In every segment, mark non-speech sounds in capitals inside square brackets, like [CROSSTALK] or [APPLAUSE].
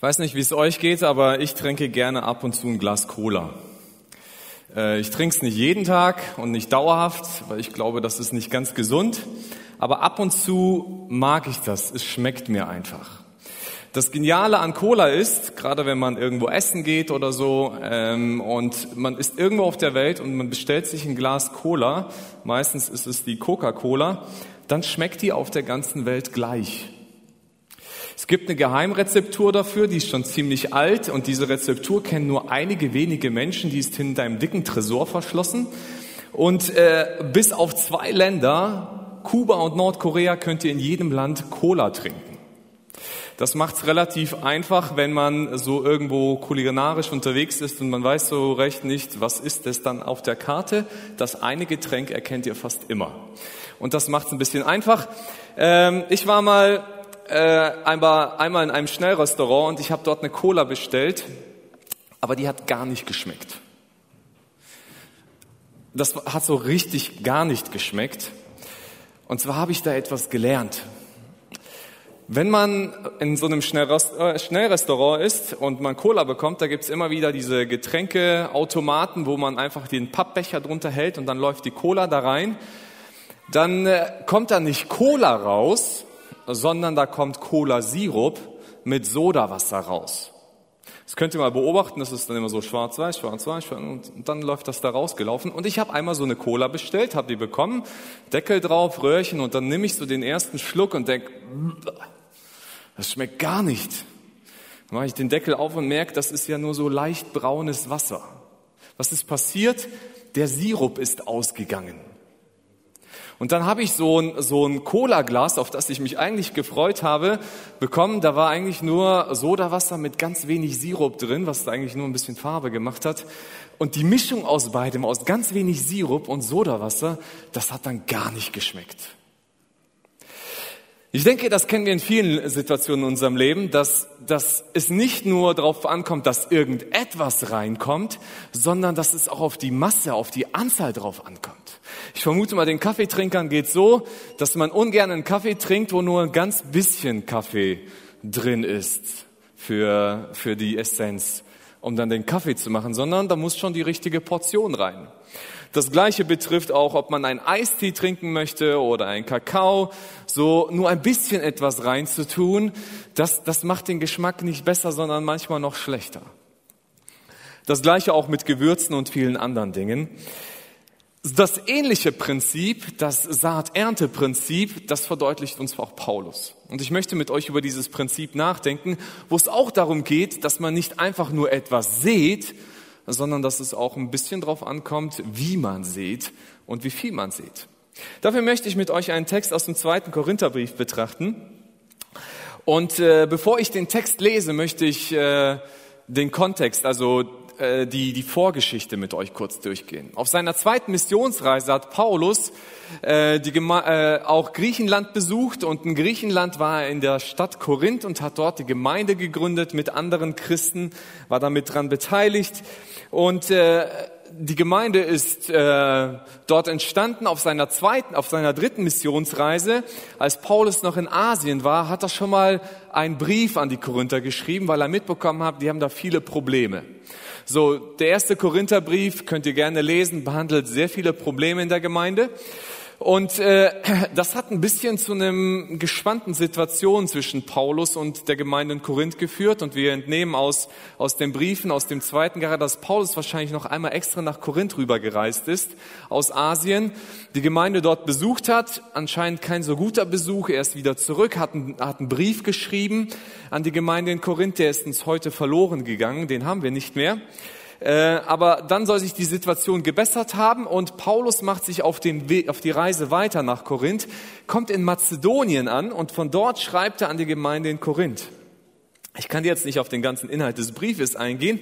Ich weiß nicht, wie es euch geht, aber ich trinke gerne ab und zu ein Glas Cola. Äh, ich trinke es nicht jeden Tag und nicht dauerhaft, weil ich glaube, das ist nicht ganz gesund. Aber ab und zu mag ich das. Es schmeckt mir einfach. Das Geniale an Cola ist, gerade wenn man irgendwo essen geht oder so ähm, und man ist irgendwo auf der Welt und man bestellt sich ein Glas Cola, meistens ist es die Coca-Cola, dann schmeckt die auf der ganzen Welt gleich. Es gibt eine Geheimrezeptur dafür, die ist schon ziemlich alt und diese Rezeptur kennen nur einige wenige Menschen, die ist hinter einem dicken Tresor verschlossen. Und äh, bis auf zwei Länder, Kuba und Nordkorea, könnt ihr in jedem Land Cola trinken. Das macht's relativ einfach, wenn man so irgendwo kulinarisch unterwegs ist und man weiß so recht nicht, was ist es dann auf der Karte. Das eine Getränk erkennt ihr fast immer. Und das macht's ein bisschen einfach. Ähm, ich war mal äh, einmal, einmal in einem Schnellrestaurant und ich habe dort eine Cola bestellt, aber die hat gar nicht geschmeckt. Das hat so richtig gar nicht geschmeckt. Und zwar habe ich da etwas gelernt. Wenn man in so einem äh, Schnellrestaurant ist und man Cola bekommt, da gibt's immer wieder diese Getränkeautomaten, wo man einfach den Pappbecher drunter hält und dann läuft die Cola da rein. Dann äh, kommt da nicht Cola raus, sondern da kommt Cola-Sirup mit Sodawasser raus. Das könnt ihr mal beobachten, das ist dann immer so schwarz-weiß, schwarz-weiß, und dann läuft das da rausgelaufen. Und ich habe einmal so eine Cola bestellt, habe die bekommen, Deckel drauf, Röhrchen, und dann nehme ich so den ersten Schluck und denk, das schmeckt gar nicht. Dann mache ich den Deckel auf und merke, das ist ja nur so leicht braunes Wasser. Was ist passiert? Der Sirup ist ausgegangen. Und dann habe ich so ein, so ein Cola-Glas, auf das ich mich eigentlich gefreut habe, bekommen. Da war eigentlich nur Sodawasser mit ganz wenig Sirup drin, was eigentlich nur ein bisschen Farbe gemacht hat. Und die Mischung aus beidem, aus ganz wenig Sirup und Sodawasser, das hat dann gar nicht geschmeckt. Ich denke, das kennen wir in vielen Situationen in unserem Leben, dass, dass es nicht nur darauf ankommt, dass irgendetwas reinkommt, sondern dass es auch auf die Masse, auf die Anzahl drauf ankommt. Ich vermute mal, den Kaffeetrinkern geht so, dass man ungern einen Kaffee trinkt, wo nur ein ganz bisschen Kaffee drin ist für, für die Essenz, um dann den Kaffee zu machen, sondern da muss schon die richtige Portion rein. Das Gleiche betrifft auch, ob man einen Eistee trinken möchte oder einen Kakao. So nur ein bisschen etwas reinzutun, das, das macht den Geschmack nicht besser, sondern manchmal noch schlechter. Das Gleiche auch mit Gewürzen und vielen anderen Dingen. Das ähnliche Prinzip, das Saat-Ernte-Prinzip, das verdeutlicht uns auch Paulus. Und ich möchte mit euch über dieses Prinzip nachdenken, wo es auch darum geht, dass man nicht einfach nur etwas sät, sondern dass es auch ein bisschen drauf ankommt, wie man sieht und wie viel man sieht. Dafür möchte ich mit euch einen Text aus dem zweiten Korintherbrief betrachten. Und äh, bevor ich den Text lese, möchte ich äh, den Kontext, also äh, die, die Vorgeschichte mit euch kurz durchgehen. Auf seiner zweiten Missionsreise hat Paulus äh, die Geme äh, auch Griechenland besucht und in Griechenland war er in der Stadt Korinth und hat dort die Gemeinde gegründet mit anderen Christen, war damit dran beteiligt und äh, die Gemeinde ist äh, dort entstanden auf seiner zweiten, auf seiner dritten Missionsreise. Als Paulus noch in Asien war, hat er schon mal einen Brief an die Korinther geschrieben, weil er mitbekommen hat, die haben da viele Probleme. So, der erste Korintherbrief könnt ihr gerne lesen, behandelt sehr viele Probleme in der Gemeinde. Und äh, [CLEARS THROAT] das hat ein bisschen zu einem gespannten Situation zwischen Paulus und der Gemeinde in Korinth geführt. Und wir entnehmen aus, aus den Briefen, aus dem zweiten gerade, dass Paulus wahrscheinlich noch einmal extra nach Korinth rübergereist ist, aus Asien, die Gemeinde dort besucht hat. Anscheinend kein so guter Besuch. Er ist wieder zurück, hat einen, hat einen Brief geschrieben an die Gemeinde in Korinth. Der ist uns heute verloren gegangen. Den haben wir nicht mehr. Äh, aber dann soll sich die Situation gebessert haben und Paulus macht sich auf, den Weg, auf die Reise weiter nach Korinth, kommt in Mazedonien an und von dort schreibt er an die Gemeinde in Korinth. Ich kann jetzt nicht auf den ganzen Inhalt des Briefes eingehen,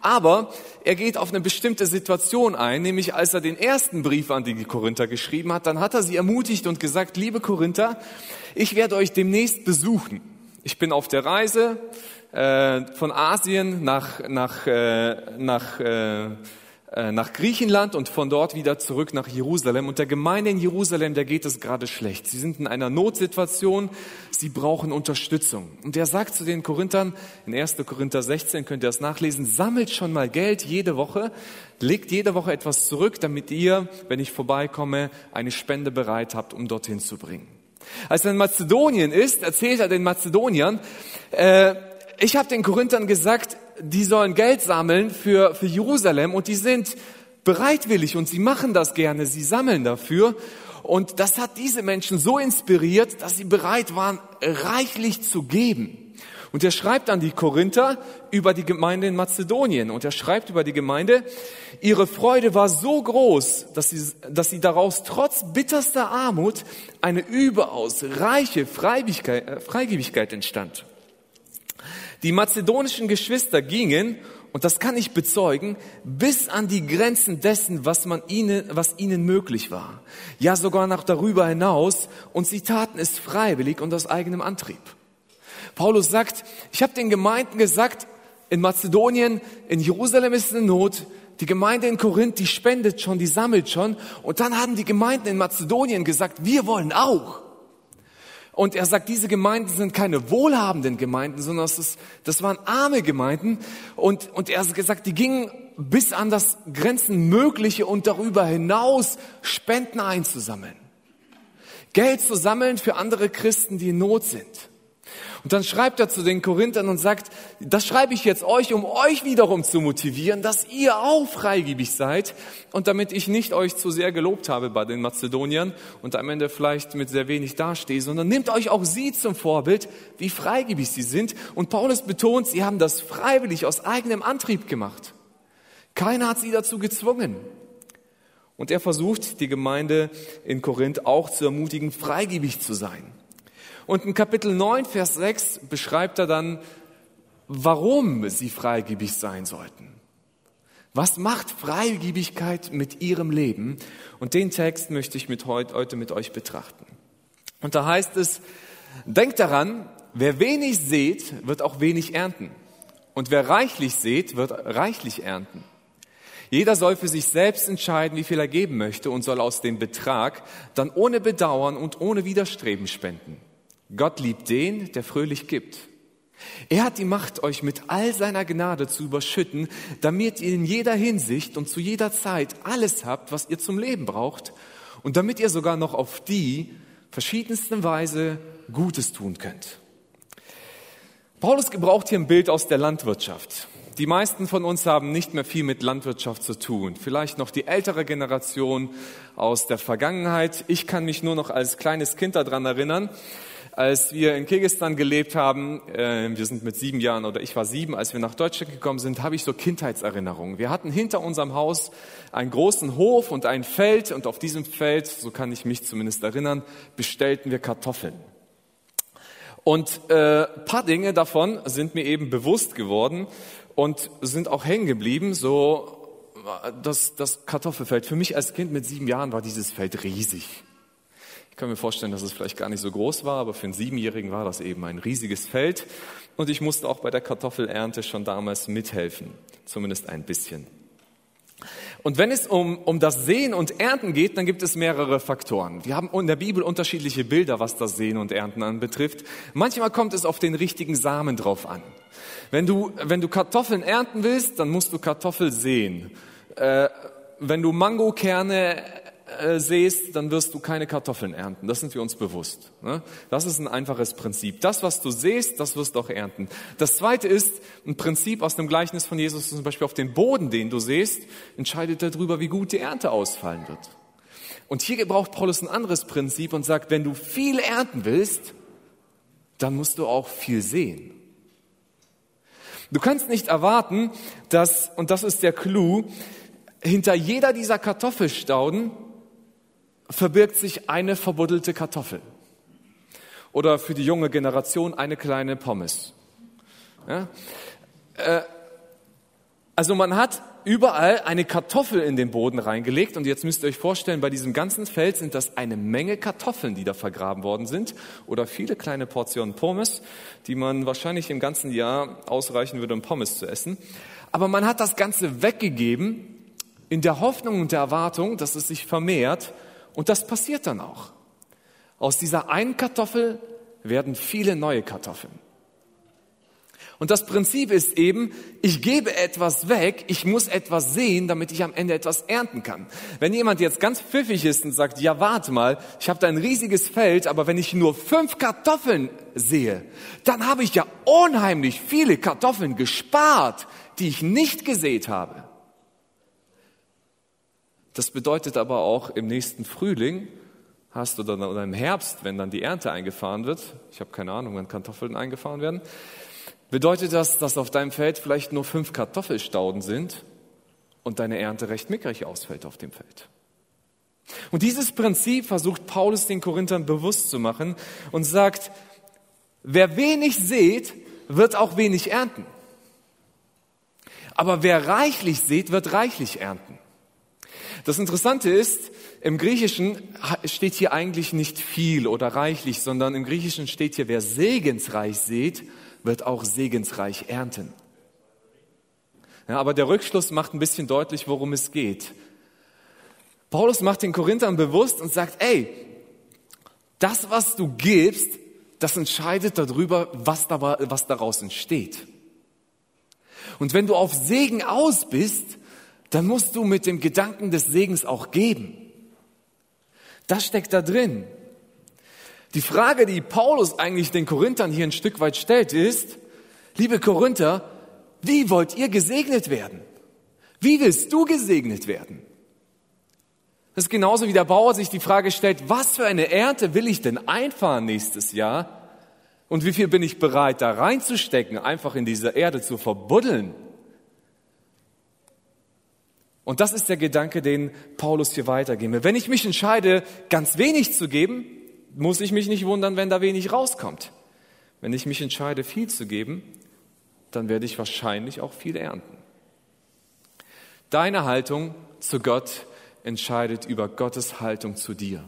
aber er geht auf eine bestimmte Situation ein, nämlich als er den ersten Brief an die Korinther geschrieben hat, dann hat er sie ermutigt und gesagt, liebe Korinther, ich werde euch demnächst besuchen. Ich bin auf der Reise, äh, von Asien nach, nach, äh, nach, äh, äh, nach Griechenland und von dort wieder zurück nach Jerusalem. Und der Gemeinde in Jerusalem, der geht es gerade schlecht. Sie sind in einer Notsituation, sie brauchen Unterstützung. Und er sagt zu den Korinthern, in 1. Korinther 16 könnt ihr das nachlesen, sammelt schon mal Geld jede Woche, legt jede Woche etwas zurück, damit ihr, wenn ich vorbeikomme, eine Spende bereit habt, um dorthin zu bringen. Als er in Mazedonien ist, erzählt er den Mazedoniern, äh, ich habe den Korinthern gesagt, die sollen Geld sammeln für, für Jerusalem und die sind bereitwillig und sie machen das gerne, sie sammeln dafür. Und das hat diese Menschen so inspiriert, dass sie bereit waren, reichlich zu geben. Und er schreibt an die Korinther über die Gemeinde in Mazedonien. Und er schreibt über die Gemeinde, ihre Freude war so groß, dass sie, dass sie daraus trotz bitterster Armut eine überaus reiche äh, Freigebigkeit entstand. Die mazedonischen Geschwister gingen, und das kann ich bezeugen, bis an die Grenzen dessen, was, man ihnen, was ihnen möglich war. Ja, sogar noch darüber hinaus. Und sie taten es freiwillig und aus eigenem Antrieb. Paulus sagt, ich habe den Gemeinden gesagt, in Mazedonien, in Jerusalem ist eine Not, die Gemeinde in Korinth, die spendet schon, die sammelt schon. Und dann haben die Gemeinden in Mazedonien gesagt, wir wollen auch. Und er sagt, diese Gemeinden sind keine wohlhabenden Gemeinden, sondern das, ist, das waren arme Gemeinden. Und, und er hat gesagt, die gingen bis an das Grenzenmögliche und darüber hinaus Spenden einzusammeln. Geld zu sammeln für andere Christen, die in Not sind. Und dann schreibt er zu den Korinthern und sagt, das schreibe ich jetzt euch, um euch wiederum zu motivieren, dass ihr auch freigebig seid und damit ich nicht euch zu sehr gelobt habe bei den Mazedoniern und am Ende vielleicht mit sehr wenig dastehe, sondern nehmt euch auch sie zum Vorbild, wie freigebig sie sind. Und Paulus betont, sie haben das freiwillig aus eigenem Antrieb gemacht. Keiner hat sie dazu gezwungen. Und er versucht, die Gemeinde in Korinth auch zu ermutigen, freigebig zu sein. Und in Kapitel 9, Vers 6 beschreibt er dann, warum sie freigebig sein sollten. Was macht Freigebigkeit mit ihrem Leben? Und den Text möchte ich mit heute, heute mit euch betrachten. Und da heißt es, denkt daran, wer wenig sät, wird auch wenig ernten. Und wer reichlich sät, wird reichlich ernten. Jeder soll für sich selbst entscheiden, wie viel er geben möchte und soll aus dem Betrag dann ohne Bedauern und ohne Widerstreben spenden. Gott liebt den, der fröhlich gibt. Er hat die Macht, euch mit all seiner Gnade zu überschütten, damit ihr in jeder Hinsicht und zu jeder Zeit alles habt, was ihr zum Leben braucht und damit ihr sogar noch auf die verschiedensten Weise Gutes tun könnt. Paulus gebraucht hier ein Bild aus der Landwirtschaft. Die meisten von uns haben nicht mehr viel mit Landwirtschaft zu tun. Vielleicht noch die ältere Generation aus der Vergangenheit. Ich kann mich nur noch als kleines Kind daran erinnern, als wir in Kirgistan gelebt haben, äh, wir sind mit sieben Jahren oder ich war sieben, als wir nach Deutschland gekommen sind, habe ich so Kindheitserinnerungen. Wir hatten hinter unserem Haus einen großen Hof und ein Feld und auf diesem Feld, so kann ich mich zumindest erinnern, bestellten wir Kartoffeln. Und äh, paar Dinge davon sind mir eben bewusst geworden und sind auch hängen geblieben. So das, das Kartoffelfeld. Für mich als Kind mit sieben Jahren war dieses Feld riesig. Ich kann mir vorstellen, dass es vielleicht gar nicht so groß war, aber für einen Siebenjährigen war das eben ein riesiges Feld. Und ich musste auch bei der Kartoffelernte schon damals mithelfen, zumindest ein bisschen. Und wenn es um, um das Sehen und Ernten geht, dann gibt es mehrere Faktoren. Wir haben in der Bibel unterschiedliche Bilder, was das Sehen und Ernten anbetrifft. Manchmal kommt es auf den richtigen Samen drauf an. Wenn du, wenn du Kartoffeln ernten willst, dann musst du Kartoffel sehen. Äh, wenn du Mangokerne äh, säst, dann wirst du keine Kartoffeln ernten. Das sind wir uns bewusst. Ne? Das ist ein einfaches Prinzip. Das, was du säst, das wirst du auch ernten. Das zweite ist ein Prinzip aus dem Gleichnis von Jesus, zum Beispiel auf den Boden, den du säst, entscheidet darüber, wie gut die Ernte ausfallen wird. Und hier gebraucht Paulus ein anderes Prinzip und sagt, wenn du viel ernten willst, dann musst du auch viel sehen. Du kannst nicht erwarten, dass, und das ist der Clou, hinter jeder dieser Kartoffelstauden verbirgt sich eine verbuddelte Kartoffel. Oder für die junge Generation eine kleine Pommes. Ja? Äh, also man hat überall eine Kartoffel in den Boden reingelegt und jetzt müsst ihr euch vorstellen, bei diesem ganzen Feld sind das eine Menge Kartoffeln, die da vergraben worden sind oder viele kleine Portionen Pommes, die man wahrscheinlich im ganzen Jahr ausreichen würde, um Pommes zu essen. Aber man hat das Ganze weggegeben in der Hoffnung und der Erwartung, dass es sich vermehrt. Und das passiert dann auch. Aus dieser einen Kartoffel werden viele neue Kartoffeln. Und das Prinzip ist eben, ich gebe etwas weg, ich muss etwas sehen, damit ich am Ende etwas ernten kann. Wenn jemand jetzt ganz pfiffig ist und sagt, ja warte mal, ich habe da ein riesiges Feld, aber wenn ich nur fünf Kartoffeln sehe, dann habe ich ja unheimlich viele Kartoffeln gespart, die ich nicht gesät habe. Das bedeutet aber auch im nächsten Frühling hast oder, oder im Herbst, wenn dann die Ernte eingefahren wird, ich habe keine Ahnung, wann Kartoffeln eingefahren werden, bedeutet das, dass auf deinem Feld vielleicht nur fünf Kartoffelstauden sind und deine Ernte recht mickrig ausfällt auf dem Feld. Und dieses Prinzip versucht Paulus den Korinthern bewusst zu machen und sagt, wer wenig sät, wird auch wenig ernten. Aber wer reichlich sät, wird reichlich ernten. Das Interessante ist, im Griechischen steht hier eigentlich nicht viel oder reichlich, sondern im Griechischen steht hier, wer segensreich sät, wird auch segensreich ernten. Ja, aber der Rückschluss macht ein bisschen deutlich, worum es geht. Paulus macht den Korinthern bewusst und sagt, ey, das, was du gibst, das entscheidet darüber, was, da, was daraus entsteht. Und wenn du auf Segen aus bist, dann musst du mit dem Gedanken des Segens auch geben. Das steckt da drin. Die Frage, die Paulus eigentlich den Korinthern hier ein Stück weit stellt, ist, liebe Korinther, wie wollt ihr gesegnet werden? Wie willst du gesegnet werden? Das ist genauso wie der Bauer sich die Frage stellt, was für eine Ernte will ich denn einfahren nächstes Jahr? Und wie viel bin ich bereit, da reinzustecken, einfach in diese Erde zu verbuddeln? Und das ist der Gedanke, den Paulus hier weitergeben. Wenn ich mich entscheide, ganz wenig zu geben, muss ich mich nicht wundern, wenn da wenig rauskommt. Wenn ich mich entscheide, viel zu geben, dann werde ich wahrscheinlich auch viel ernten. Deine Haltung zu Gott entscheidet über Gottes Haltung zu dir.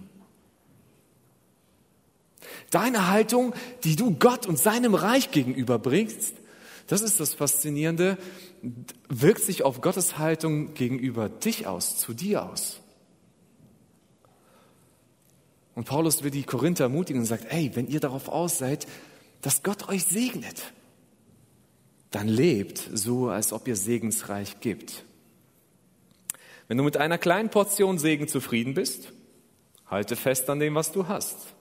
Deine Haltung, die du Gott und seinem Reich gegenüber bringst, das ist das Faszinierende, wirkt sich auf Gottes Haltung gegenüber dich aus, zu dir aus. Und Paulus will die Korinther ermutigen und sagt, ey, wenn ihr darauf aus seid, dass Gott euch segnet, dann lebt so, als ob ihr segensreich gibt. Wenn du mit einer kleinen Portion Segen zufrieden bist, halte fest an dem, was du hast.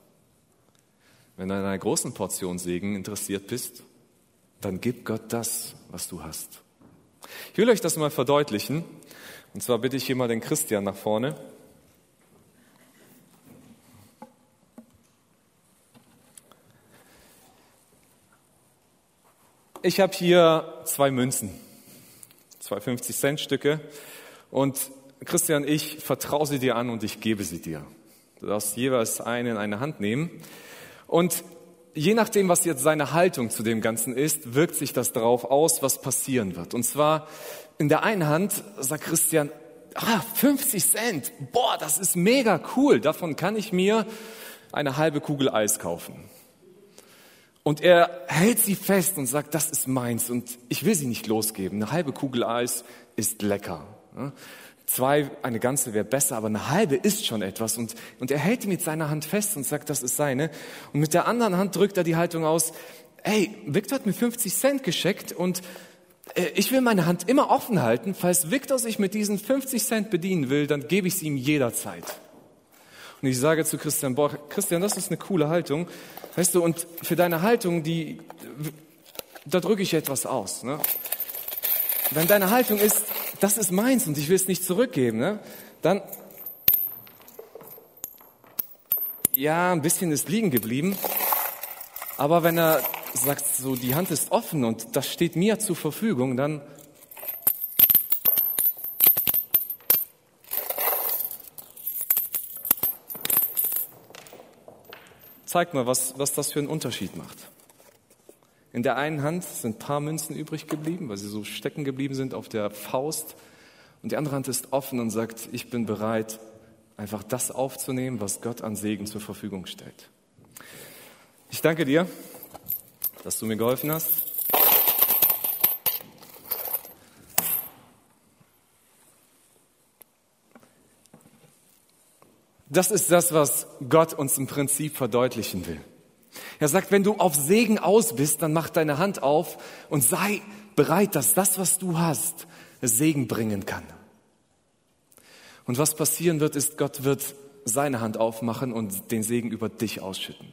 Wenn du an einer großen Portion Segen interessiert bist, dann gib Gott das, was du hast. Ich will euch das mal verdeutlichen. Und zwar bitte ich hier mal den Christian nach vorne. Ich habe hier zwei Münzen, zwei 50-Cent-Stücke. Und Christian, ich vertraue sie dir an und ich gebe sie dir. Du darfst jeweils eine in eine Hand nehmen. Und je nachdem, was jetzt seine Haltung zu dem Ganzen ist, wirkt sich das darauf aus, was passieren wird. Und zwar in der einen Hand sagt Christian, ah, 50 Cent, boah, das ist mega cool, davon kann ich mir eine halbe Kugel Eis kaufen. Und er hält sie fest und sagt, das ist meins und ich will sie nicht losgeben. Eine halbe Kugel Eis ist lecker. Zwei, eine ganze wäre besser, aber eine halbe ist schon etwas. Und, und er hält die mit seiner Hand fest und sagt, das ist seine. Und mit der anderen Hand drückt er die Haltung aus, hey, Victor hat mir 50 Cent geschickt und äh, ich will meine Hand immer offen halten. Falls Victor sich mit diesen 50 Cent bedienen will, dann gebe ich sie ihm jederzeit. Und ich sage zu Christian, boah, Christian, das ist eine coole Haltung. Weißt du, und für deine Haltung, die, da drücke ich etwas aus. Ne? Wenn deine Haltung ist, das ist meins und ich will es nicht zurückgeben, ne? dann, ja, ein bisschen ist liegen geblieben. Aber wenn er sagt, so, die Hand ist offen und das steht mir zur Verfügung, dann zeigt mal, was, was das für einen Unterschied macht. In der einen Hand sind ein paar Münzen übrig geblieben, weil sie so stecken geblieben sind auf der Faust. Und die andere Hand ist offen und sagt, ich bin bereit, einfach das aufzunehmen, was Gott an Segen zur Verfügung stellt. Ich danke dir, dass du mir geholfen hast. Das ist das, was Gott uns im Prinzip verdeutlichen will. Er sagt, wenn du auf Segen aus bist, dann mach deine Hand auf und sei bereit, dass das, was du hast, Segen bringen kann. Und was passieren wird, ist, Gott wird seine Hand aufmachen und den Segen über dich ausschütten.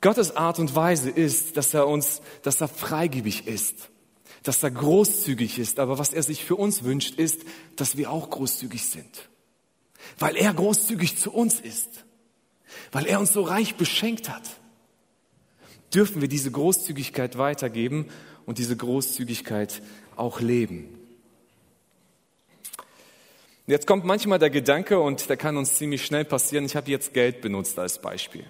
Gottes Art und Weise ist, dass er uns, dass er freigebig ist, dass er großzügig ist. Aber was er sich für uns wünscht, ist, dass wir auch großzügig sind. Weil er großzügig zu uns ist. Weil er uns so reich beschenkt hat. Dürfen wir diese Großzügigkeit weitergeben und diese Großzügigkeit auch leben. Jetzt kommt manchmal der Gedanke, und der kann uns ziemlich schnell passieren, ich habe jetzt Geld benutzt als Beispiel.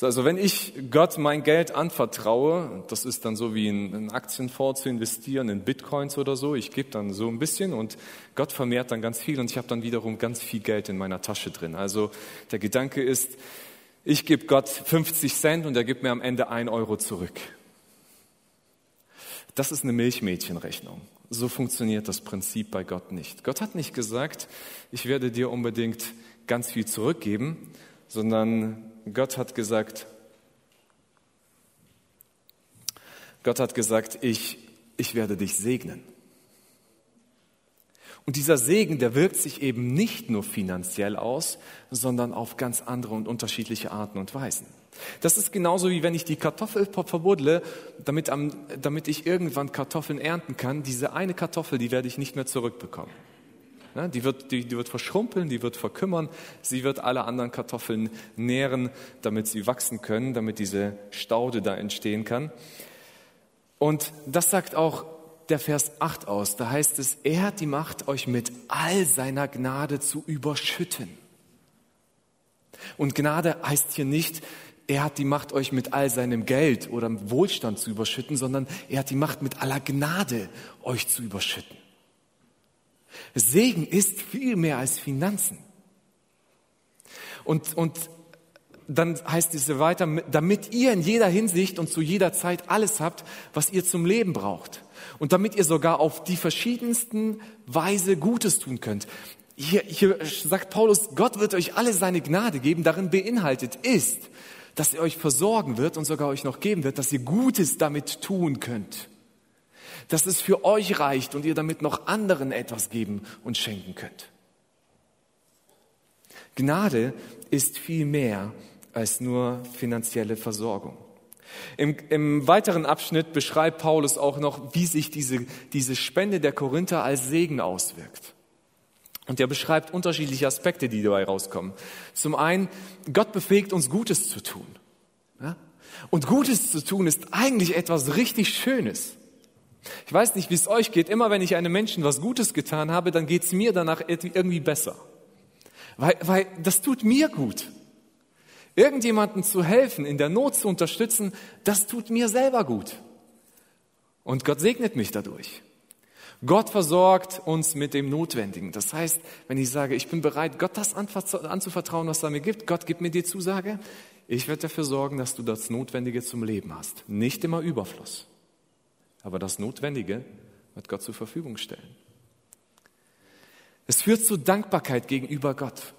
Also wenn ich Gott mein Geld anvertraue, das ist dann so wie in, Aktienfonds zu investieren, in Bitcoins oder so, ich gebe dann so ein bisschen und Gott vermehrt dann ganz viel und ich habe dann wiederum ganz viel Geld in meiner Tasche drin. Also der Gedanke ist, ich gebe Gott 50 Cent und er gibt mir am Ende ein Euro zurück. Das ist eine Milchmädchenrechnung. So funktioniert das Prinzip bei Gott nicht. Gott hat nicht gesagt, ich werde dir unbedingt ganz viel zurückgeben, sondern Gott hat gesagt, Gott hat gesagt, ich, ich werde dich segnen. Und dieser Segen, der wirkt sich eben nicht nur finanziell aus, sondern auf ganz andere und unterschiedliche Arten und Weisen. Das ist genauso wie wenn ich die Kartoffel verbuddle, damit, damit ich irgendwann Kartoffeln ernten kann. Diese eine Kartoffel, die werde ich nicht mehr zurückbekommen. Die wird, die, die wird verschrumpeln, die wird verkümmern, sie wird alle anderen Kartoffeln nähren, damit sie wachsen können, damit diese Staude da entstehen kann. Und das sagt auch der Vers 8 aus. Da heißt es, er hat die Macht, euch mit all seiner Gnade zu überschütten. Und Gnade heißt hier nicht, er hat die Macht, euch mit all seinem Geld oder Wohlstand zu überschütten, sondern er hat die Macht, mit aller Gnade euch zu überschütten. Segen ist viel mehr als Finanzen. Und, und dann heißt es weiter, damit ihr in jeder Hinsicht und zu jeder Zeit alles habt, was ihr zum Leben braucht. Und damit ihr sogar auf die verschiedensten Weise Gutes tun könnt. Hier, hier sagt Paulus, Gott wird euch alle seine Gnade geben. Darin beinhaltet ist, dass er euch versorgen wird und sogar euch noch geben wird, dass ihr Gutes damit tun könnt. Dass es für euch reicht und ihr damit noch anderen etwas geben und schenken könnt. Gnade ist viel mehr als nur finanzielle Versorgung. Im, Im, weiteren Abschnitt beschreibt Paulus auch noch, wie sich diese, diese Spende der Korinther als Segen auswirkt. Und er beschreibt unterschiedliche Aspekte, die dabei rauskommen. Zum einen, Gott befähigt uns Gutes zu tun. Und Gutes zu tun ist eigentlich etwas richtig Schönes. Ich weiß nicht, wie es euch geht. Immer wenn ich einem Menschen was Gutes getan habe, dann geht es mir danach irgendwie besser. Weil, weil das tut mir gut. Irgendjemanden zu helfen, in der Not zu unterstützen, das tut mir selber gut. Und Gott segnet mich dadurch. Gott versorgt uns mit dem Notwendigen. Das heißt, wenn ich sage, ich bin bereit, Gott das anzuvertrauen, was er mir gibt, Gott gibt mir die Zusage, ich werde dafür sorgen, dass du das Notwendige zum Leben hast. Nicht immer Überfluss, aber das Notwendige wird Gott zur Verfügung stellen. Es führt zu Dankbarkeit gegenüber Gott.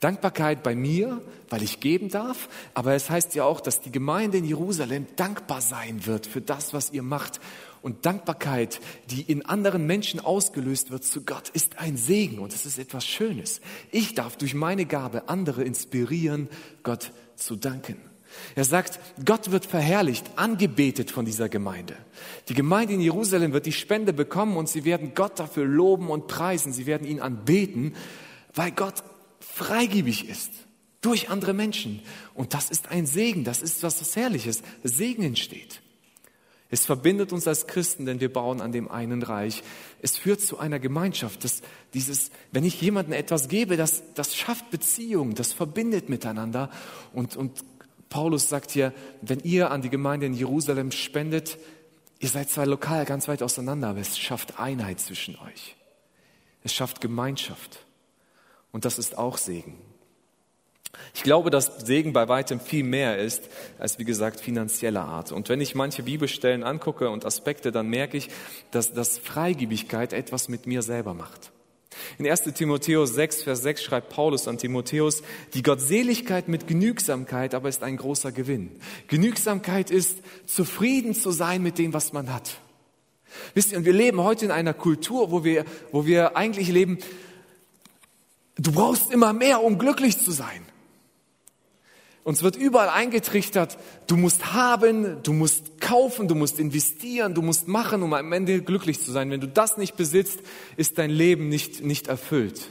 Dankbarkeit bei mir, weil ich geben darf, aber es heißt ja auch, dass die Gemeinde in Jerusalem dankbar sein wird für das, was ihr macht. Und Dankbarkeit, die in anderen Menschen ausgelöst wird zu Gott, ist ein Segen und es ist etwas Schönes. Ich darf durch meine Gabe andere inspirieren, Gott zu danken. Er sagt, Gott wird verherrlicht, angebetet von dieser Gemeinde. Die Gemeinde in Jerusalem wird die Spende bekommen und sie werden Gott dafür loben und preisen. Sie werden ihn anbeten, weil Gott freigebig ist durch andere Menschen. Und das ist ein Segen, das ist was Herrliches. Segen entsteht. Es verbindet uns als Christen, denn wir bauen an dem einen Reich. Es führt zu einer Gemeinschaft. Das, dieses, wenn ich jemandem etwas gebe, das, das schafft Beziehung, das verbindet miteinander. Und, und Paulus sagt hier, wenn ihr an die Gemeinde in Jerusalem spendet, ihr seid zwar lokal ganz weit auseinander, aber es schafft Einheit zwischen euch. Es schafft Gemeinschaft. Und das ist auch Segen. Ich glaube, dass Segen bei weitem viel mehr ist als, wie gesagt, finanzieller Art. Und wenn ich manche Bibelstellen angucke und Aspekte, dann merke ich, dass, dass Freigebigkeit etwas mit mir selber macht. In 1 Timotheus 6, Vers 6 schreibt Paulus an Timotheus, die Gottseligkeit mit Genügsamkeit aber ist ein großer Gewinn. Genügsamkeit ist, zufrieden zu sein mit dem, was man hat. Wisst ihr, und wir leben heute in einer Kultur, wo wir, wo wir eigentlich leben, du brauchst immer mehr, um glücklich zu sein. Uns wird überall eingetrichtert, du musst haben, du musst kaufen, du musst investieren, du musst machen, um am Ende glücklich zu sein. Wenn du das nicht besitzt, ist dein Leben nicht, nicht erfüllt.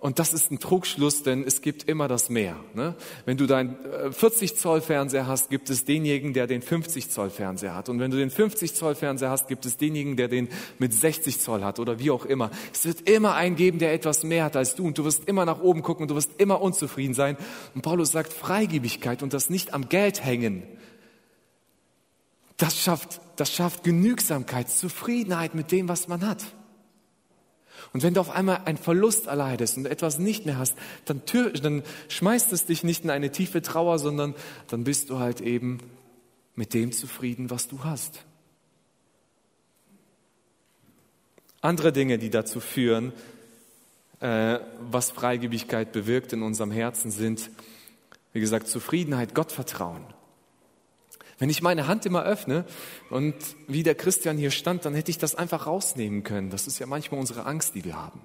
Und das ist ein Trugschluss, denn es gibt immer das Mehr. Ne? Wenn du deinen 40 Zoll Fernseher hast, gibt es denjenigen, der den 50 Zoll Fernseher hat. Und wenn du den 50 Zoll Fernseher hast, gibt es denjenigen, der den mit 60 Zoll hat oder wie auch immer. Es wird immer einen geben, der etwas mehr hat als du. Und du wirst immer nach oben gucken und du wirst immer unzufrieden sein. Und Paulus sagt, Freigebigkeit und das nicht am Geld hängen. Das schafft, das schafft Genügsamkeit, Zufriedenheit mit dem, was man hat. Und wenn du auf einmal einen Verlust erleidest und etwas nicht mehr hast, dann, dann schmeißt es dich nicht in eine tiefe Trauer, sondern dann bist du halt eben mit dem zufrieden, was du hast. Andere Dinge, die dazu führen, äh, was Freigebigkeit bewirkt in unserem Herzen, sind, wie gesagt, Zufriedenheit, Gottvertrauen. Wenn ich meine Hand immer öffne und wie der Christian hier stand, dann hätte ich das einfach rausnehmen können. Das ist ja manchmal unsere Angst, die wir haben.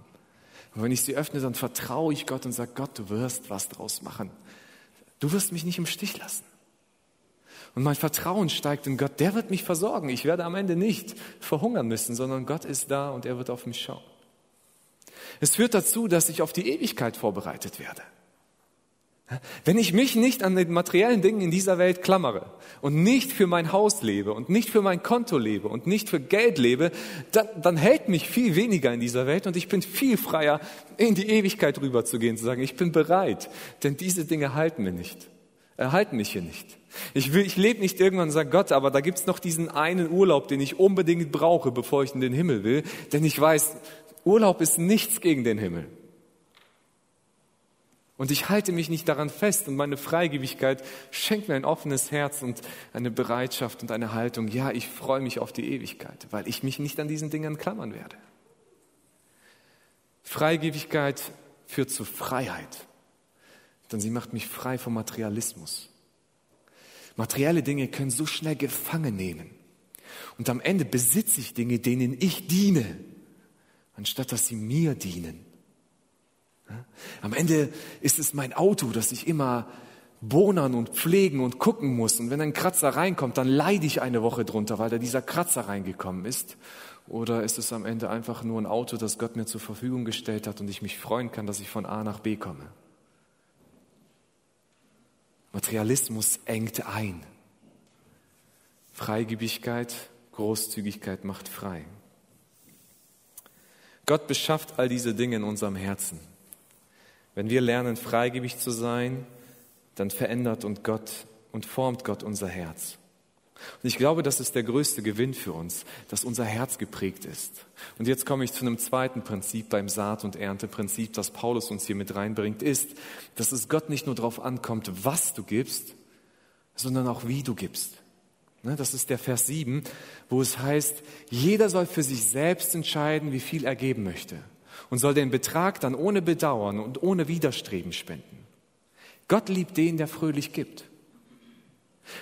Und wenn ich sie öffne, dann vertraue ich Gott und sage, Gott, du wirst was draus machen. Du wirst mich nicht im Stich lassen. Und mein Vertrauen steigt in Gott, der wird mich versorgen. Ich werde am Ende nicht verhungern müssen, sondern Gott ist da und er wird auf mich schauen. Es führt dazu, dass ich auf die Ewigkeit vorbereitet werde. Wenn ich mich nicht an den materiellen Dingen in dieser Welt klammere und nicht für mein Haus lebe und nicht für mein Konto lebe und nicht für Geld lebe, dann, dann hält mich viel weniger in dieser Welt und ich bin viel freier, in die Ewigkeit rüberzugehen, zu sagen, ich bin bereit, denn diese Dinge halten mir nicht, erhalten mich hier nicht. Ich, will, ich lebe nicht irgendwann und sage, Gott, aber da gibt's noch diesen einen Urlaub, den ich unbedingt brauche, bevor ich in den Himmel will, denn ich weiß, Urlaub ist nichts gegen den Himmel. Und ich halte mich nicht daran fest und meine Freigebigkeit schenkt mir ein offenes Herz und eine Bereitschaft und eine Haltung. Ja, ich freue mich auf die Ewigkeit, weil ich mich nicht an diesen Dingen klammern werde. Freigebigkeit führt zu Freiheit, denn sie macht mich frei vom Materialismus. Materielle Dinge können so schnell gefangen nehmen. Und am Ende besitze ich Dinge, denen ich diene, anstatt dass sie mir dienen. Am Ende ist es mein Auto, das ich immer bohnern und pflegen und gucken muss. Und wenn ein Kratzer reinkommt, dann leide ich eine Woche drunter, weil da dieser Kratzer reingekommen ist. Oder ist es am Ende einfach nur ein Auto, das Gott mir zur Verfügung gestellt hat und ich mich freuen kann, dass ich von A nach B komme? Materialismus engt ein. Freigebigkeit, Großzügigkeit macht frei. Gott beschafft all diese Dinge in unserem Herzen. Wenn wir lernen, freigebig zu sein, dann verändert und Gott und formt Gott unser Herz. Und ich glaube, das ist der größte Gewinn für uns, dass unser Herz geprägt ist. Und jetzt komme ich zu einem zweiten Prinzip beim Saat- und Ernteprinzip, das Paulus uns hier mit reinbringt, ist, dass es Gott nicht nur darauf ankommt, was du gibst, sondern auch wie du gibst. Ne, das ist der Vers 7, wo es heißt, jeder soll für sich selbst entscheiden, wie viel er geben möchte und soll den Betrag dann ohne Bedauern und ohne Widerstreben spenden. Gott liebt den, der fröhlich gibt.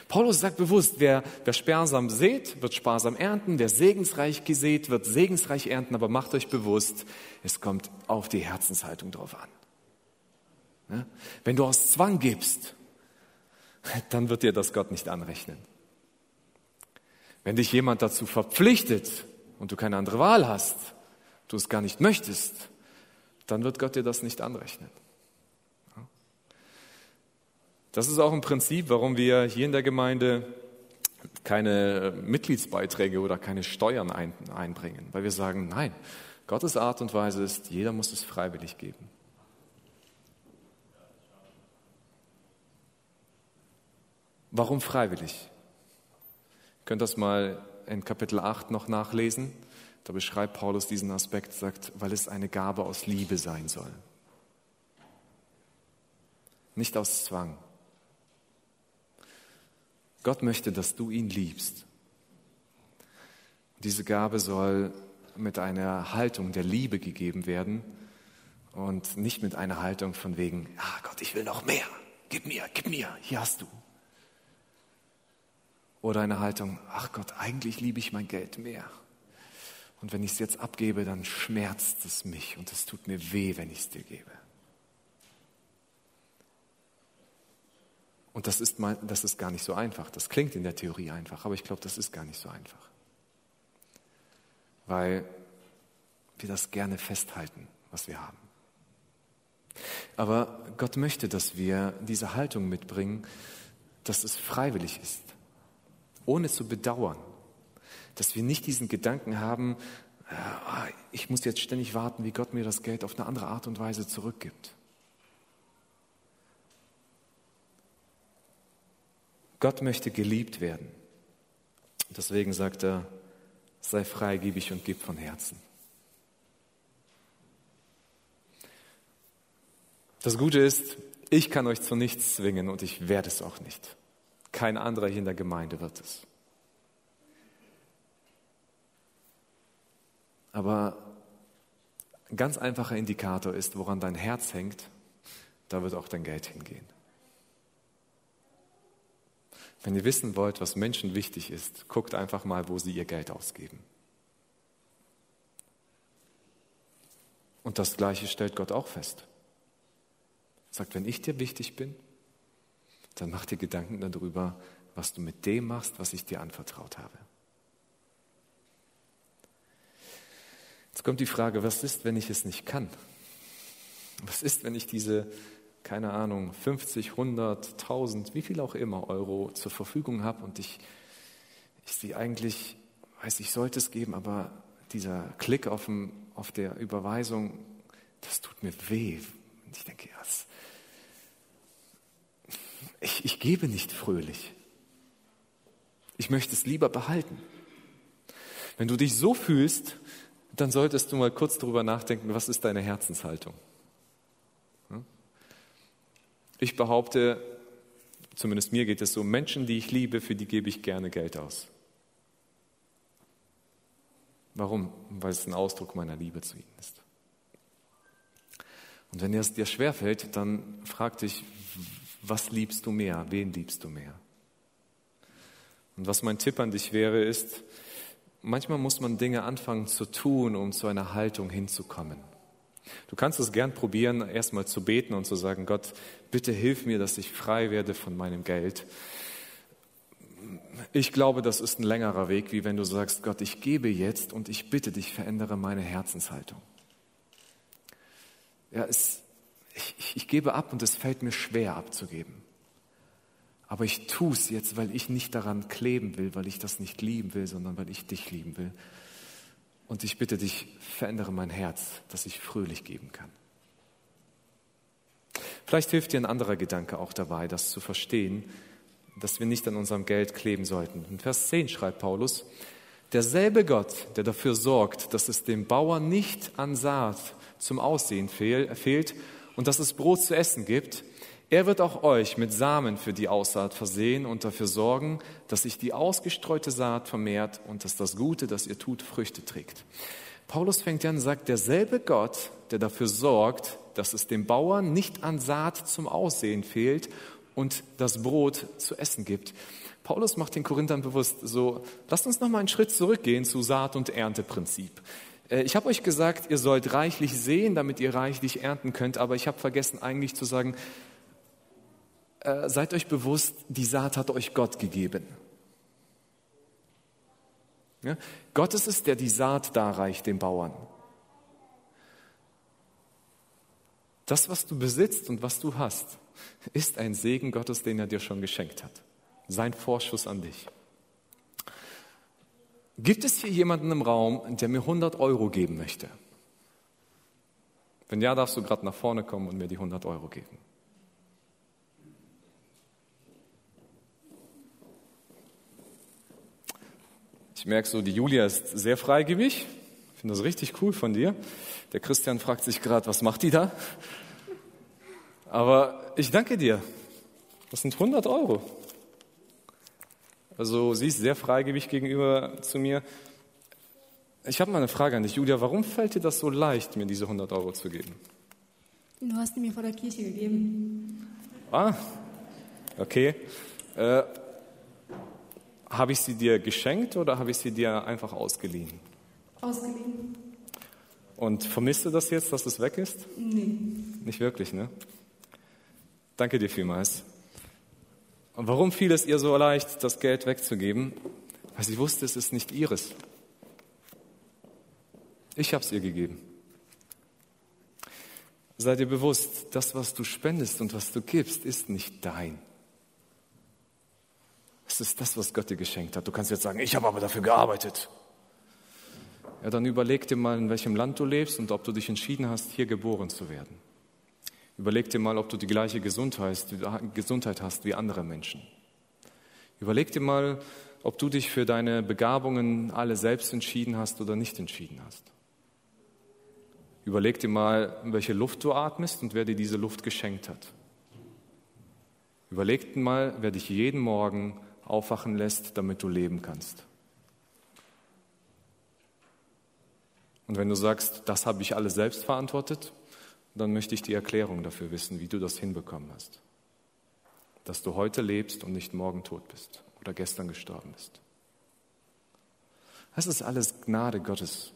Paulus sagt bewusst, wer, wer sparsam sät, wird sparsam ernten, wer segensreich gesät, wird segensreich ernten, aber macht euch bewusst, es kommt auf die Herzenshaltung drauf an. Ne? Wenn du aus Zwang gibst, dann wird dir das Gott nicht anrechnen. Wenn dich jemand dazu verpflichtet und du keine andere Wahl hast, du es gar nicht möchtest, dann wird Gott dir das nicht anrechnen. Das ist auch ein Prinzip, warum wir hier in der Gemeinde keine Mitgliedsbeiträge oder keine Steuern einbringen, weil wir sagen, nein, Gottes Art und Weise ist, jeder muss es freiwillig geben. Warum freiwillig? Ihr könnt das mal in Kapitel 8 noch nachlesen. Da beschreibt Paulus diesen Aspekt, sagt, weil es eine Gabe aus Liebe sein soll. Nicht aus Zwang. Gott möchte, dass du ihn liebst. Diese Gabe soll mit einer Haltung der Liebe gegeben werden und nicht mit einer Haltung von wegen, ah Gott, ich will noch mehr, gib mir, gib mir, hier hast du. Oder eine Haltung, ach Gott, eigentlich liebe ich mein Geld mehr. Und wenn ich es jetzt abgebe, dann schmerzt es mich und es tut mir weh, wenn ich es dir gebe. Und das ist, mal, das ist gar nicht so einfach. Das klingt in der Theorie einfach, aber ich glaube, das ist gar nicht so einfach. Weil wir das gerne festhalten, was wir haben. Aber Gott möchte, dass wir diese Haltung mitbringen, dass es freiwillig ist, ohne zu bedauern. Dass wir nicht diesen Gedanken haben, äh, ich muss jetzt ständig warten, wie Gott mir das Geld auf eine andere Art und Weise zurückgibt. Gott möchte geliebt werden. Deswegen sagt er, sei freigebig und gib von Herzen. Das Gute ist, ich kann euch zu nichts zwingen und ich werde es auch nicht. Kein anderer hier in der Gemeinde wird es. Aber ein ganz einfacher Indikator ist, woran dein Herz hängt, da wird auch dein Geld hingehen. Wenn ihr wissen wollt, was Menschen wichtig ist, guckt einfach mal, wo sie ihr Geld ausgeben. Und das Gleiche stellt Gott auch fest. Er sagt, wenn ich dir wichtig bin, dann mach dir Gedanken darüber, was du mit dem machst, was ich dir anvertraut habe. Jetzt kommt die Frage, was ist, wenn ich es nicht kann? Was ist, wenn ich diese keine Ahnung, 50, 100, 1000, wie viel auch immer Euro zur Verfügung habe und ich, ich sie eigentlich, weiß ich, sollte es geben, aber dieser Klick auf, dem, auf der Überweisung, das tut mir weh. Und ich denke, ja, das, ich, ich gebe nicht fröhlich. Ich möchte es lieber behalten. Wenn du dich so fühlst, dann solltest du mal kurz darüber nachdenken, was ist deine Herzenshaltung? Ich behaupte, zumindest mir geht es so, Menschen, die ich liebe, für die gebe ich gerne Geld aus. Warum? Weil es ein Ausdruck meiner Liebe zu ihnen ist. Und wenn es dir schwerfällt, dann frag dich, was liebst du mehr? Wen liebst du mehr? Und was mein Tipp an dich wäre, ist, manchmal muss man Dinge anfangen zu tun, um zu einer Haltung hinzukommen. Du kannst es gern probieren, erstmal zu beten und zu sagen, Gott, bitte hilf mir, dass ich frei werde von meinem Geld. Ich glaube, das ist ein längerer Weg, wie wenn du sagst, Gott, ich gebe jetzt und ich bitte dich, verändere meine Herzenshaltung. Ja, es, ich, ich gebe ab und es fällt mir schwer abzugeben. Aber ich tue es jetzt, weil ich nicht daran kleben will, weil ich das nicht lieben will, sondern weil ich dich lieben will. Und ich bitte dich, verändere mein Herz, dass ich fröhlich geben kann. Vielleicht hilft dir ein anderer Gedanke auch dabei, das zu verstehen, dass wir nicht an unserem Geld kleben sollten. In Vers 10 schreibt Paulus, derselbe Gott, der dafür sorgt, dass es dem Bauern nicht an Saat zum Aussehen fehlt und dass es Brot zu essen gibt, er wird auch euch mit Samen für die Aussaat versehen und dafür sorgen, dass sich die ausgestreute Saat vermehrt und dass das Gute, das ihr tut, Früchte trägt. Paulus fängt an und sagt, derselbe Gott, der dafür sorgt, dass es dem Bauern nicht an Saat zum Aussehen fehlt und das Brot zu essen gibt. Paulus macht den Korinthern bewusst, so, lasst uns noch mal einen Schritt zurückgehen zu Saat- und Ernteprinzip. Äh, ich habe euch gesagt, ihr sollt reichlich sehen, damit ihr reichlich ernten könnt, aber ich habe vergessen eigentlich zu sagen, äh, seid euch bewusst, die Saat hat euch Gott gegeben. Ja? Gott ist es, der die Saat darreicht den Bauern. Das, was du besitzt und was du hast, ist ein Segen Gottes, den er dir schon geschenkt hat. Sein Vorschuss an dich. Gibt es hier jemanden im Raum, der mir 100 Euro geben möchte? Wenn ja, darfst du gerade nach vorne kommen und mir die 100 Euro geben. Ich merke so, die Julia ist sehr freigebig. Ich finde das richtig cool von dir. Der Christian fragt sich gerade, was macht die da? Aber ich danke dir. Das sind 100 Euro. Also sie ist sehr freigebig gegenüber zu mir. Ich habe mal eine Frage an dich, Julia. Warum fällt dir das so leicht, mir diese 100 Euro zu geben? Du hast die mir vor der Kirche gegeben. Ah, okay. Äh, habe ich sie dir geschenkt oder habe ich sie dir einfach ausgeliehen? Ausgeliehen? Und vermisst du das jetzt, dass es weg ist? Nee. Nicht wirklich, ne? Danke dir vielmals. Und warum fiel es ihr so leicht, das Geld wegzugeben? Weil sie wusste, es ist nicht ihres. Ich habe es ihr gegeben. Sei dir bewusst, das, was du spendest und was du gibst, ist nicht dein. Es ist das, was Gott dir geschenkt hat. Du kannst jetzt sagen, ich habe aber dafür gearbeitet. Ja, dann überleg dir mal, in welchem Land du lebst und ob du dich entschieden hast, hier geboren zu werden. Überleg dir mal, ob du die gleiche Gesundheit, Gesundheit hast wie andere Menschen. Überleg dir mal, ob du dich für deine Begabungen alle selbst entschieden hast oder nicht entschieden hast. Überleg dir mal, welche Luft du atmest und wer dir diese Luft geschenkt hat. Überleg dir mal, wer dich jeden Morgen aufwachen lässt, damit du leben kannst. Und wenn du sagst, das habe ich alles selbst verantwortet, dann möchte ich die Erklärung dafür wissen, wie du das hinbekommen hast. Dass du heute lebst und nicht morgen tot bist oder gestern gestorben bist. Das ist alles Gnade Gottes.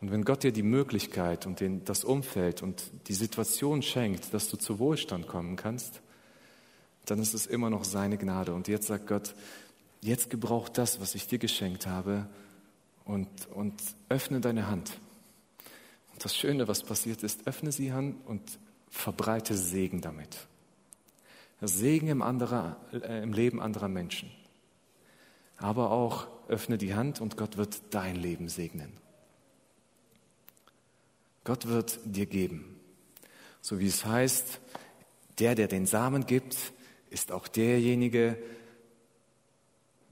Und wenn Gott dir die Möglichkeit und den, das Umfeld und die Situation schenkt, dass du zu Wohlstand kommen kannst, dann ist es immer noch seine Gnade. Und jetzt sagt Gott, jetzt gebrauch das, was ich dir geschenkt habe und, und öffne deine Hand. Und das Schöne, was passiert ist, öffne sie Hand und verbreite Segen damit. Segen im, anderer, äh, im Leben anderer Menschen. Aber auch öffne die Hand und Gott wird dein Leben segnen. Gott wird dir geben. So wie es heißt, der, der den Samen gibt, ist auch derjenige,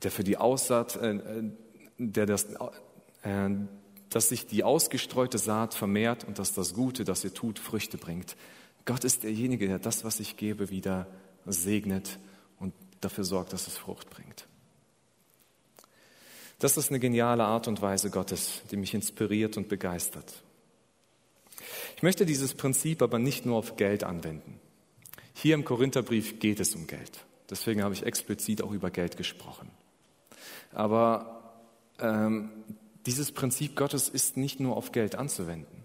der für die Aussaat, äh, der das, äh, dass sich die ausgestreute Saat vermehrt und dass das Gute, das ihr tut, Früchte bringt. Gott ist derjenige, der das, was ich gebe, wieder segnet und dafür sorgt, dass es Frucht bringt. Das ist eine geniale Art und Weise Gottes, die mich inspiriert und begeistert. Ich möchte dieses Prinzip aber nicht nur auf Geld anwenden. Hier im Korintherbrief geht es um Geld. Deswegen habe ich explizit auch über Geld gesprochen. Aber ähm, dieses Prinzip Gottes ist nicht nur auf Geld anzuwenden.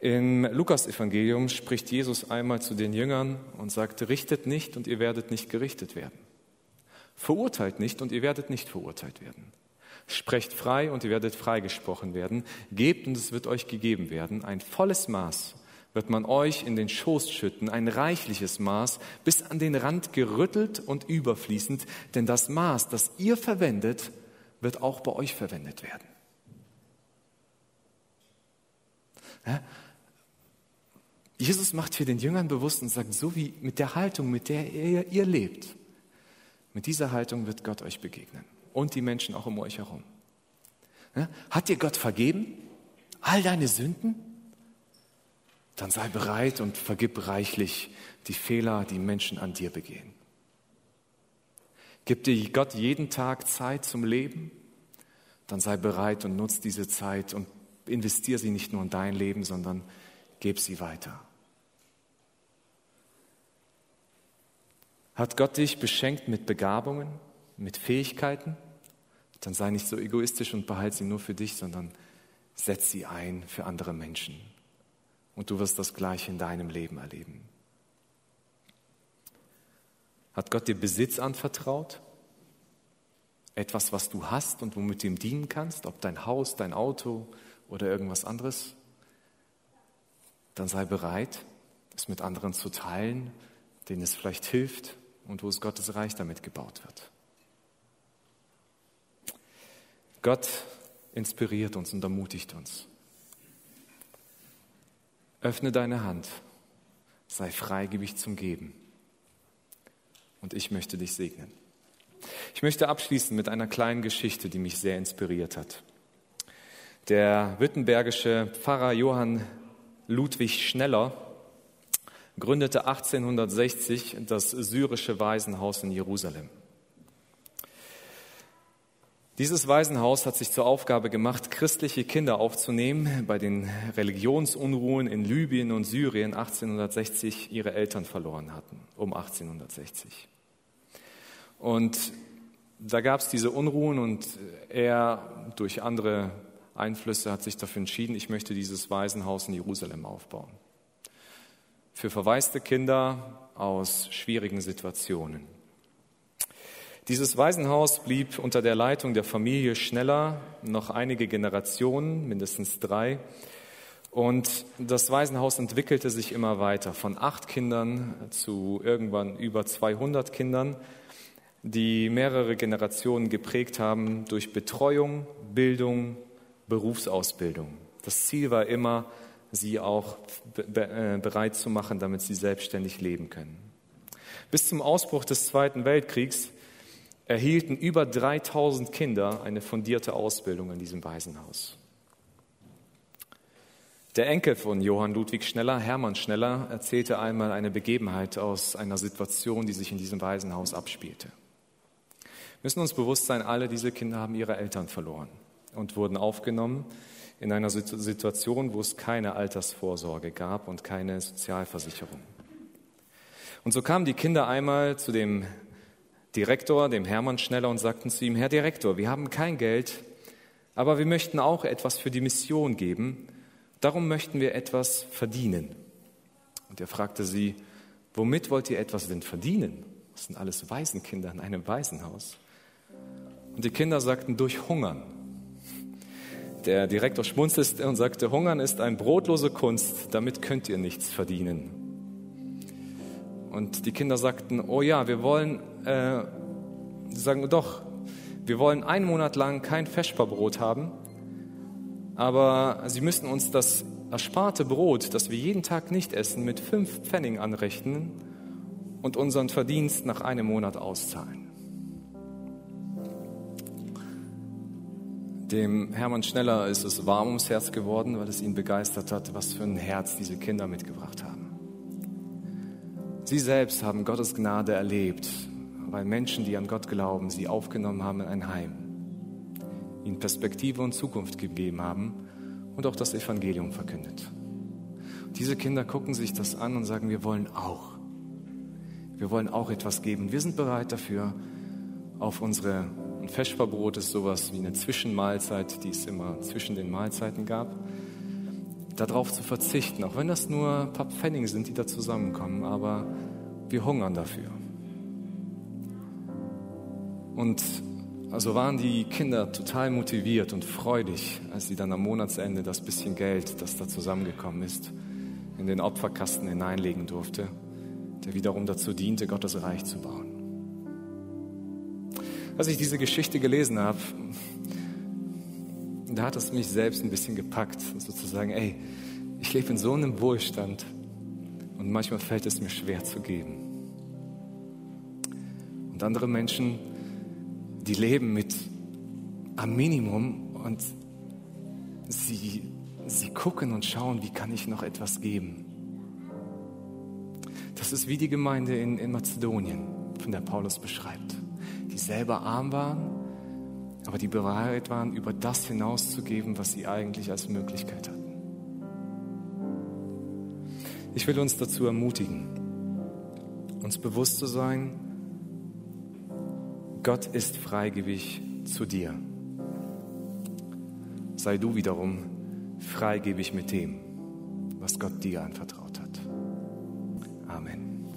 Im Lukas-Evangelium spricht Jesus einmal zu den Jüngern und sagt, richtet nicht und ihr werdet nicht gerichtet werden. Verurteilt nicht und ihr werdet nicht verurteilt werden. Sprecht frei und ihr werdet freigesprochen werden. Gebt und es wird euch gegeben werden. Ein volles Maß wird man euch in den Schoß schütten, ein reichliches Maß, bis an den Rand gerüttelt und überfließend, denn das Maß, das ihr verwendet, wird auch bei euch verwendet werden. Ja? Jesus macht hier den Jüngern bewusst und sagt, so wie mit der Haltung, mit der ihr, ihr lebt, mit dieser Haltung wird Gott euch begegnen und die Menschen auch um euch herum. Hat dir Gott vergeben? All deine Sünden? Dann sei bereit und vergib reichlich die Fehler, die Menschen an dir begehen. Gibt dir Gott jeden Tag Zeit zum Leben? Dann sei bereit und nutz diese Zeit und investier sie nicht nur in dein Leben, sondern gib sie weiter. Hat Gott dich beschenkt mit Begabungen? mit Fähigkeiten, dann sei nicht so egoistisch und behalte sie nur für dich, sondern setz sie ein für andere Menschen. Und du wirst das Gleiche in deinem Leben erleben. Hat Gott dir Besitz anvertraut? Etwas, was du hast und womit du ihm dienen kannst, ob dein Haus, dein Auto oder irgendwas anderes? Dann sei bereit, es mit anderen zu teilen, denen es vielleicht hilft und wo es Gottes Reich damit gebaut wird. Gott inspiriert uns und ermutigt uns. Öffne deine Hand, sei freigebig zum Geben. Und ich möchte dich segnen. Ich möchte abschließen mit einer kleinen Geschichte, die mich sehr inspiriert hat. Der württembergische Pfarrer Johann Ludwig Schneller gründete 1860 das syrische Waisenhaus in Jerusalem. Dieses Waisenhaus hat sich zur Aufgabe gemacht, christliche Kinder aufzunehmen, bei den Religionsunruhen in Libyen und Syrien 1860 ihre Eltern verloren hatten, um 1860. Und da gab es diese Unruhen und er durch andere Einflüsse hat sich dafür entschieden, ich möchte dieses Waisenhaus in Jerusalem aufbauen. Für verwaiste Kinder aus schwierigen Situationen. Dieses Waisenhaus blieb unter der Leitung der Familie Schneller noch einige Generationen, mindestens drei. Und das Waisenhaus entwickelte sich immer weiter, von acht Kindern zu irgendwann über 200 Kindern, die mehrere Generationen geprägt haben durch Betreuung, Bildung, Berufsausbildung. Das Ziel war immer, sie auch äh, bereit zu machen, damit sie selbstständig leben können. Bis zum Ausbruch des Zweiten Weltkriegs erhielten über 3000 Kinder eine fundierte Ausbildung in diesem Waisenhaus. Der Enkel von Johann Ludwig Schneller, Hermann Schneller, erzählte einmal eine Begebenheit aus einer Situation, die sich in diesem Waisenhaus abspielte. Wir müssen uns bewusst sein, alle diese Kinder haben ihre Eltern verloren und wurden aufgenommen in einer Situation, wo es keine Altersvorsorge gab und keine Sozialversicherung. Und so kamen die Kinder einmal zu dem Direktor, dem Hermann Schneller, und sagten zu ihm, Herr Direktor, wir haben kein Geld, aber wir möchten auch etwas für die Mission geben. Darum möchten wir etwas verdienen. Und er fragte sie, womit wollt ihr etwas denn verdienen? Das sind alles Waisenkinder in einem Waisenhaus. Und die Kinder sagten, durch Hungern. Der Direktor schmunzelte und sagte, Hungern ist eine brotlose Kunst, damit könnt ihr nichts verdienen. Und die Kinder sagten, oh ja, wir wollen, äh, sie sagen, doch, wir wollen einen Monat lang kein Feschperbrot haben, aber sie müssen uns das ersparte Brot, das wir jeden Tag nicht essen, mit fünf Pfennig anrechnen und unseren Verdienst nach einem Monat auszahlen. Dem Hermann Schneller ist es warm ums Herz geworden, weil es ihn begeistert hat, was für ein Herz diese Kinder mitgebracht haben. Sie selbst haben Gottes Gnade erlebt, weil Menschen, die an Gott glauben, sie aufgenommen haben in ein Heim, ihnen Perspektive und Zukunft gegeben haben und auch das Evangelium verkündet. diese Kinder gucken sich das an und sagen, wir wollen auch. Wir wollen auch etwas geben. Wir sind bereit dafür, auf unsere ein Feschverbrot ist sowas wie eine Zwischenmahlzeit, die es immer zwischen den Mahlzeiten gab darauf zu verzichten, auch wenn das nur ein paar Pfennige sind, die da zusammenkommen, aber wir hungern dafür. Und also waren die Kinder total motiviert und freudig, als sie dann am Monatsende das bisschen Geld, das da zusammengekommen ist, in den Opferkasten hineinlegen durfte, der wiederum dazu diente, Gottes Reich zu bauen. Als ich diese Geschichte gelesen habe, da hat es mich selbst ein bisschen gepackt, sozusagen, ey, ich lebe in so einem Wohlstand und manchmal fällt es mir schwer zu geben. Und andere Menschen, die leben mit am Minimum und sie, sie gucken und schauen, wie kann ich noch etwas geben. Das ist wie die Gemeinde in, in Mazedonien, von der Paulus beschreibt, die selber arm waren aber die bereit waren, über das hinauszugeben, was sie eigentlich als Möglichkeit hatten. Ich will uns dazu ermutigen, uns bewusst zu sein, Gott ist freigebig zu dir. Sei du wiederum freigebig mit dem, was Gott dir anvertraut.